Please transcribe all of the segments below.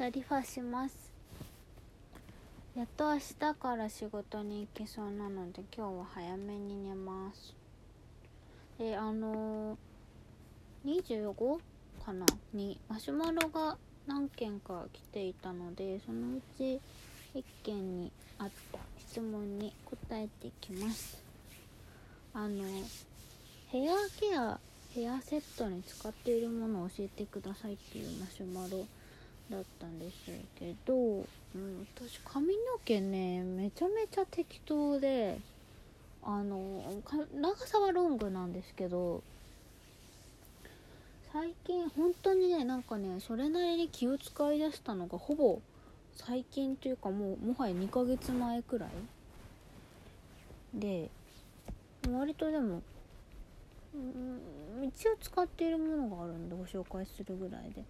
さリファしますやっと明日から仕事に行けそうなので今日は早めに寝ますであのー、25かなにマシュマロが何件か来ていたのでそのうち1件にあった質問に答えていきますあのヘアケアヘアセットに使っているものを教えてくださいっていうマシュマロだったんですけど、うん、私髪の毛ねめちゃめちゃ適当であの長さはロングなんですけど最近本当にねなんかねそれなりに気を使いだしたのがほぼ最近というかもうもはや2ヶ月前くらいで割とでもうん一応使っているものがあるんでご紹介するぐらいで。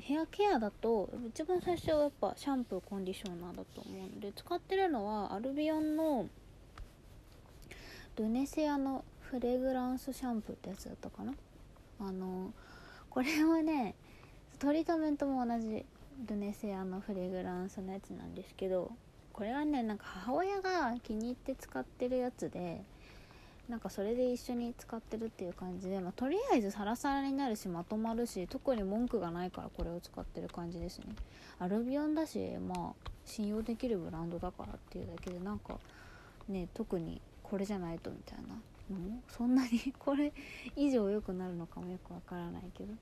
ヘアケアだと一番最初はやっぱシャンプーコンディショナーだと思うんで使ってるのはアルビオンのルネセアのフレグランスシャンプーってやつだったかな？あのこれはねトリートメントも同じルネセアのフレグランスのやつなんですけどこれはねなんか母親が気に入って使ってるやつでなんかそれで一緒に使ってるっていう感じで、まあ、とりあえずサラサラになるしまとまるし特に文句がないからこれを使ってる感じですね。アルビオンだしまあ信用できるブランドだからっていうだけでなんかね特にこれじゃないとみたいなのそんなにこれ以上良くなるのかもよくわからないけど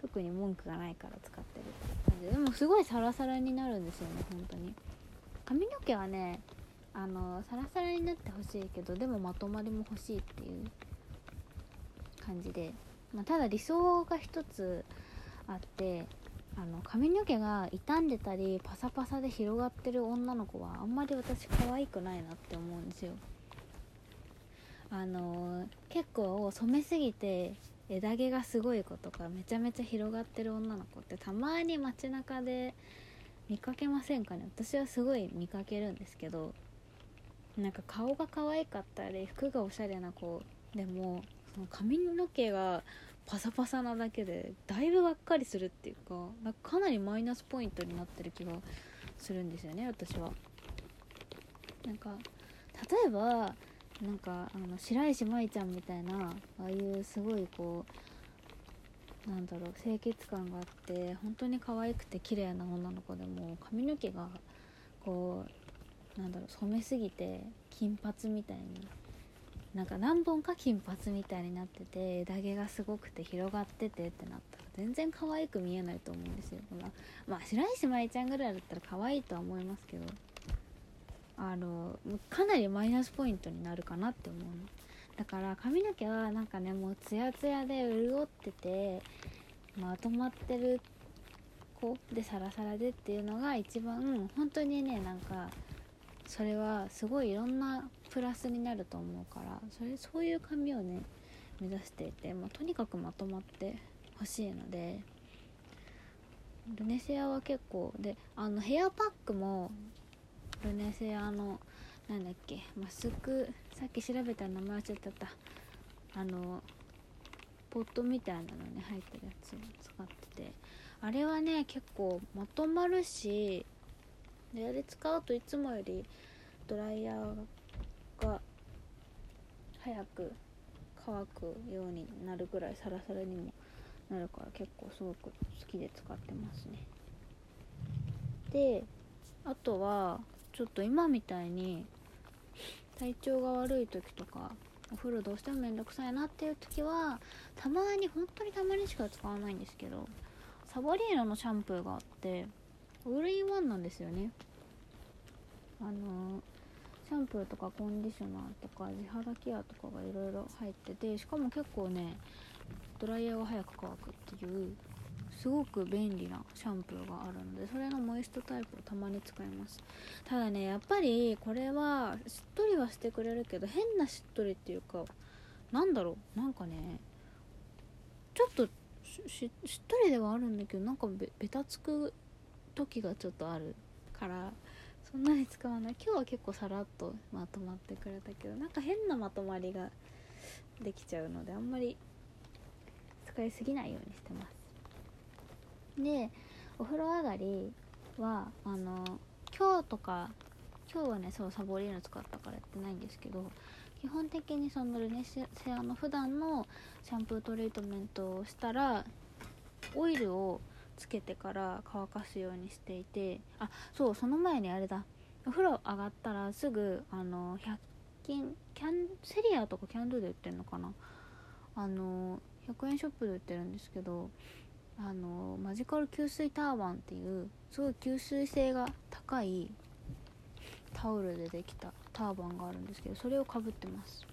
特に文句がないから使ってるって感じででもすごいサラサラになるんですよね本当に。髪の毛はねあのサラサラになってほしいけどでもまとまりも欲しいっていう感じで、まあ、ただ理想が一つあってあの髪の毛が傷んでたりパサパサで広がってる女の子はあんまり私可愛くないなって思うんですよ。あの結構染めすぎて枝毛がすごい子とかめちゃめちゃ広がってる女の子ってたまに街中で見かけませんかね？私はすごい見かけるんですけどなんか顔が可愛かったり服がおしゃれな子でもその髪の毛がパサパサなだけでだいぶがっかりするっていうかなんかかなりマイナスポイントになってる気がするんですよね私は。なんか例えばなんかあの白石麻衣ちゃんみたいなああいうすごいこうなんだろう清潔感があって本当に可愛くて綺麗な女の子でも髪の毛がこうなんだろう染めすぎて金髪みたいになんか何本か金髪みたいになってて枝毛がすごくて広がっててってなったら全然可愛く見えないと思うんですよ。まあ、まあ、白石麻衣ちゃんぐらいだったら可愛いとは思いますけどあのかなりマイナスポイントになるかなって思うの。だから髪の毛はなんかねもうツヤツヤで潤っててまとまってる子でサラサラでっていうのが一番本当にねなんかそれはすごいいろんなプラスになると思うからそれそういう髪をね目指していて、まあ、とにかくまとまってほしいのでルネセアは結構であのヘアパックもルネセアのなんだっけマスクさっき調べた名前忘れちゃった。あのポットみたいなのに入ってるやつを使っててあれはね結構まとまるしであれ使うといつもよりドライヤーが早く乾くようになるぐらいサラサラにもなるから結構すごく好きで使ってますね。であとはちょっと今みたいに体調が悪い時とかお風呂どうしてもめんどくさいなっていう時はたまに本当にたまにしか使わないんですけどサボリーノのシャンプーがあってオールインワンなんですよね。あのシャンプーとかコンディショナーとか地肌ケアとかがいろいろ入っててしかも結構ねドライヤーが早く乾くっていうすごく便利なシャンプーがあるのでそれのモイストタイプをたまに使います。ただねやっぱりこれはしっとりはしてくれるけど変なしっとりっていうかなんだろう？なんかねちょっとしっとりではあるんだけどなんかべべたつく時がちょっとあるからそんなに使わない。今日は結構さらっとまとまってくれたけどなんか変なまとまりができちゃうのであんまり使いすぎないようにしてます。でお風呂上がりはあの今日とか今日はねそうサボリーヌ使ったからやってないんですけど基本的にそのルネセアの普段のシャンプートリートメントをしたらオイルをつけてから乾かすようにしていてあそうその前にあれだ。お風呂上がったらすぐあの100均キャンセリアとかキャンドゥで売ってるのかな？あの100円ショップで売ってるんですけどあのマジカル吸水ターバンっていうすごい吸水性が高いタオルでできたターバンがあるんですけどそれをかぶってます。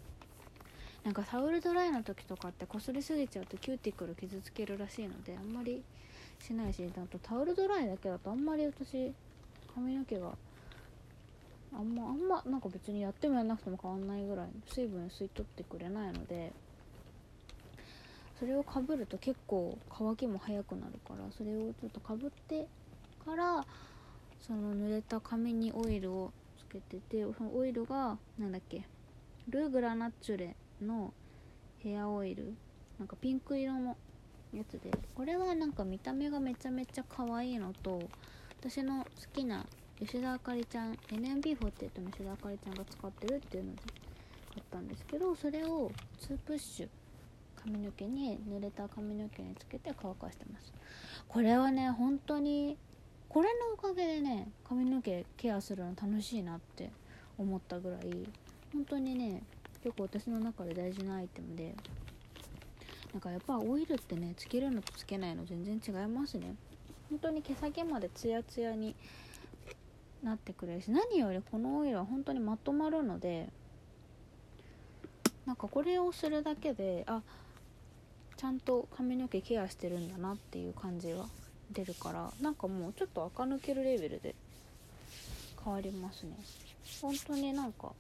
なんかタオルドライの時とかってこすりすぎちゃうとキューティクル傷つけるらしいのであんまりしないしあとタオルドライだけだとあんまり私髪の毛があんまあんまなんか別にやってもやんなくても変わんないぐらい水分吸い取ってくれないのでそれをかぶると結構乾きも早くなるからそれをちょっとかぶってからその濡れた髪にオイルをつけててそのオイルがなんだっけルーグラナッチュレのヘアオイルなんかピンク色のやつでこれはなんか見た目がめちゃめちゃ可愛いのと私の好きな吉田あかりちゃん NMB48 の吉田あかりちゃんが使ってるっていうので買ったんですけどそれを2プッシュ髪の毛に濡れた髪の毛につけて乾かしてます。これはね本当にこれのおかげでね髪の毛ケアするの楽しいなって思ったぐらい本当にね結構私の中で大事なアイテムでなんかやっぱオイルってねつけるのとつけないの全然違いますね。本当に毛先までツヤツヤになってくれるし何よりこのオイルは本当にまとまるのでなんかこれをするだけであちゃんと髪の毛ケアしてるんだなっていう感じが出るからなんかもうちょっと垢抜けるレベルで変わりますね。本当になんか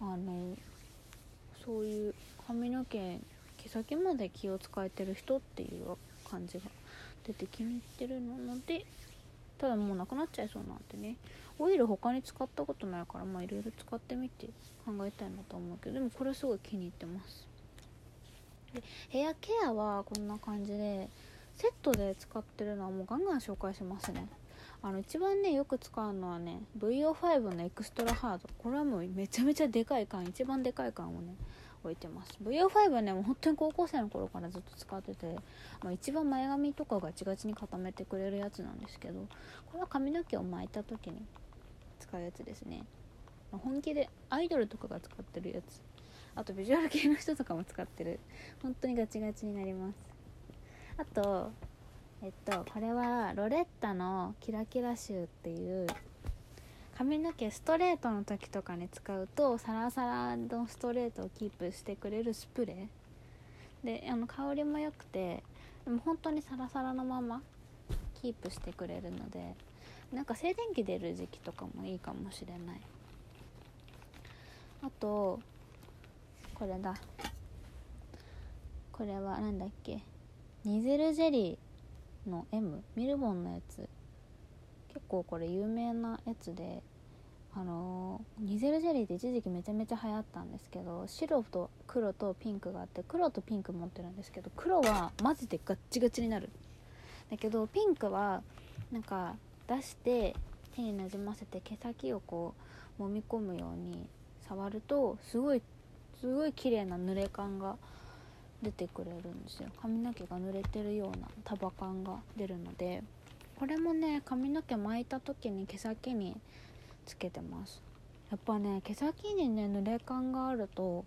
あのそういう髪の毛先まで気を使えてる人っていう感じが出て気に入ってるのでただもうなくなっちゃいそうなんてね。オイル他に使ったことないからまあいろいろ使ってみて考えたいなと思うけどでもこれすごい気に入ってます。でヘアケアはこんな感じでセットで使ってるのはもうガンガン紹介しますね。あの一番ねよく使うのはね VO5 のエクストラハード。これはもうめちゃめちゃでかい缶一番でかい缶をね置いてます。VO5 はねもう本当に高校生の頃からずっと使ってて、まあ、一番前髪とかガチガチに固めてくれるやつなんですけどこれは髪の毛を巻いた時に使うやつですね、まあ、本気でアイドルとかが使ってるやつ。あとビジュアル系の人とかも使ってる。本当にガチガチになります。あとえっとこれはロレッタのキラキラシューっていう髪の毛ストレートの時とかに使うとサラサラのストレートをキープしてくれるスプレー。であの香りも良くてでも本当にサラサラのままキープしてくれるのでなんか静電気出る時期とかもいいかもしれない。あとこれだ。これは何だっけ？ニゼルジェリーの M ミルボンのやつ。結構これ有名なやつであのー、ニゼルジェリーって一時期めちゃめちゃ流行ったんですけど白と黒とピンクがあって黒とピンク持ってるんですけど黒はマジでガッチガチになる。だけどピンクはなんか出して手になじませて毛先をこう揉み込むように触るとすごいすごい綺麗な濡れ感が出てくれるんですよ。髪の毛が濡れてるような束感が出るので。これもね髪の毛巻いた時に毛先につけてます。やっぱね毛先にね濡れ感があると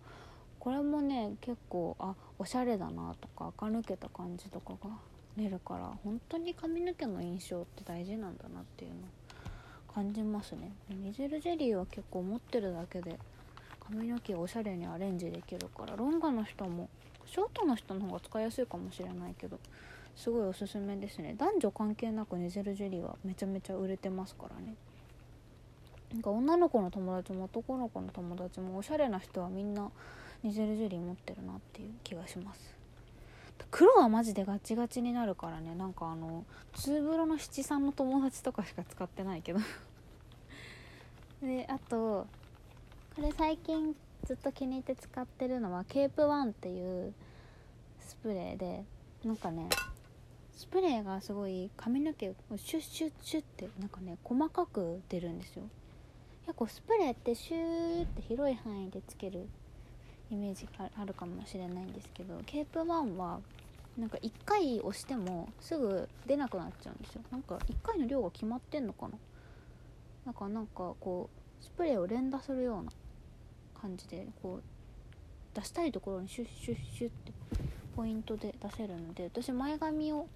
これもね結構あおしゃれだなとか垢抜けた感じとかが出るから本当に髪の毛の印象って大事なんだなっていうの感じますね。ミゼルジェリーは結構持ってるだけで髪の毛おしゃれにアレンジできるからロンガの人もショートの人の方が使いやすいかもしれないけどすごいおすすめですね。男女関係なくネゼルジェリーはめちゃめちゃ売れてますからね。なんか女の子の友達も男の子の友達もおしゃれな人はみんなニゼルジェリー持ってるなっていう気がします。黒はマジでガチガチになるからね。なんかあのツーブロの七三の友達とかしか使ってないけど。であとこれ最近ずっと気に入って使ってるのはケープワンっていうスプレーでなんかねスプレーがすごい髪の毛をシュッシュッシュッってなんかね細かく出るんですよ。結構スプレーってシューって広い範囲でつけるイメージがあるかもしれないんですけどケープ1はなんか1回押してもすぐ出なくなっちゃうんですよ。なんか1回の量が決まってんのかな。なんかなんかこうスプレーを連打するような感じでこう出したいところにシュッシュッシュッってポイントで出せるので私前髪を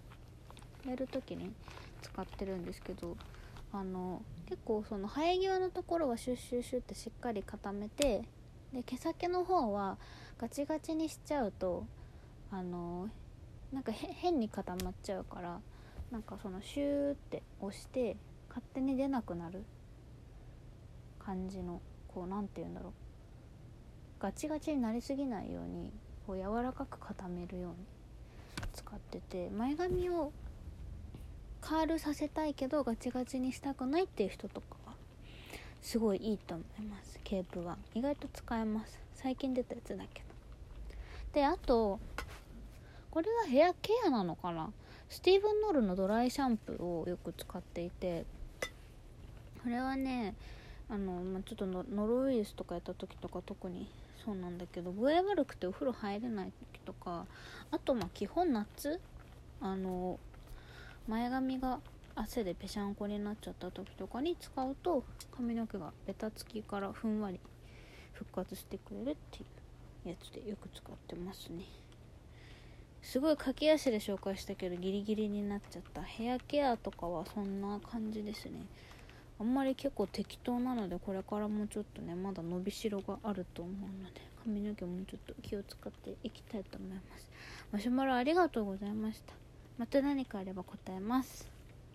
やる時に使ってるんですけどあの結構その生え際のところはシュッシュッシュッってしっかり固めてで毛先の方はガチガチにしちゃうとあのなんか変に固まっちゃうからなんかそのシューって押して勝手に出なくなる感じのこう何て言うんだろう。ガチガチになりすぎないようにこう柔らかく固めるように使ってて前髪をカールさせたいけどガチガチにしたくないっていう人とかはすごいいいと思います。ケープは。意外と使えます。最近出たやつだけど。であとこれはヘアケアなのかな？スティーブン・ノールのドライシャンプーをよく使っていて。これはねあの、まあ、ちょっとノロウイルスとかやった時とか特にそうなんだけど。具合悪くてお風呂入れない時とか。あとまあ基本夏？あの前髪が汗でぺしゃんこになっちゃった時とかに使うと髪の毛がベタつきからふんわり復活してくれるっていうやつでよく使ってますね。すごい駆け足で紹介したけどギリギリになっちゃった。ヘアケアとかはそんな感じですね。あんまり結構適当なのでこれからもちょっとねまだ伸びしろがあると思うので髪の毛もちょっと気を使っていきたいと思います。マシュマロありがとうございました。また何かあれば答えます。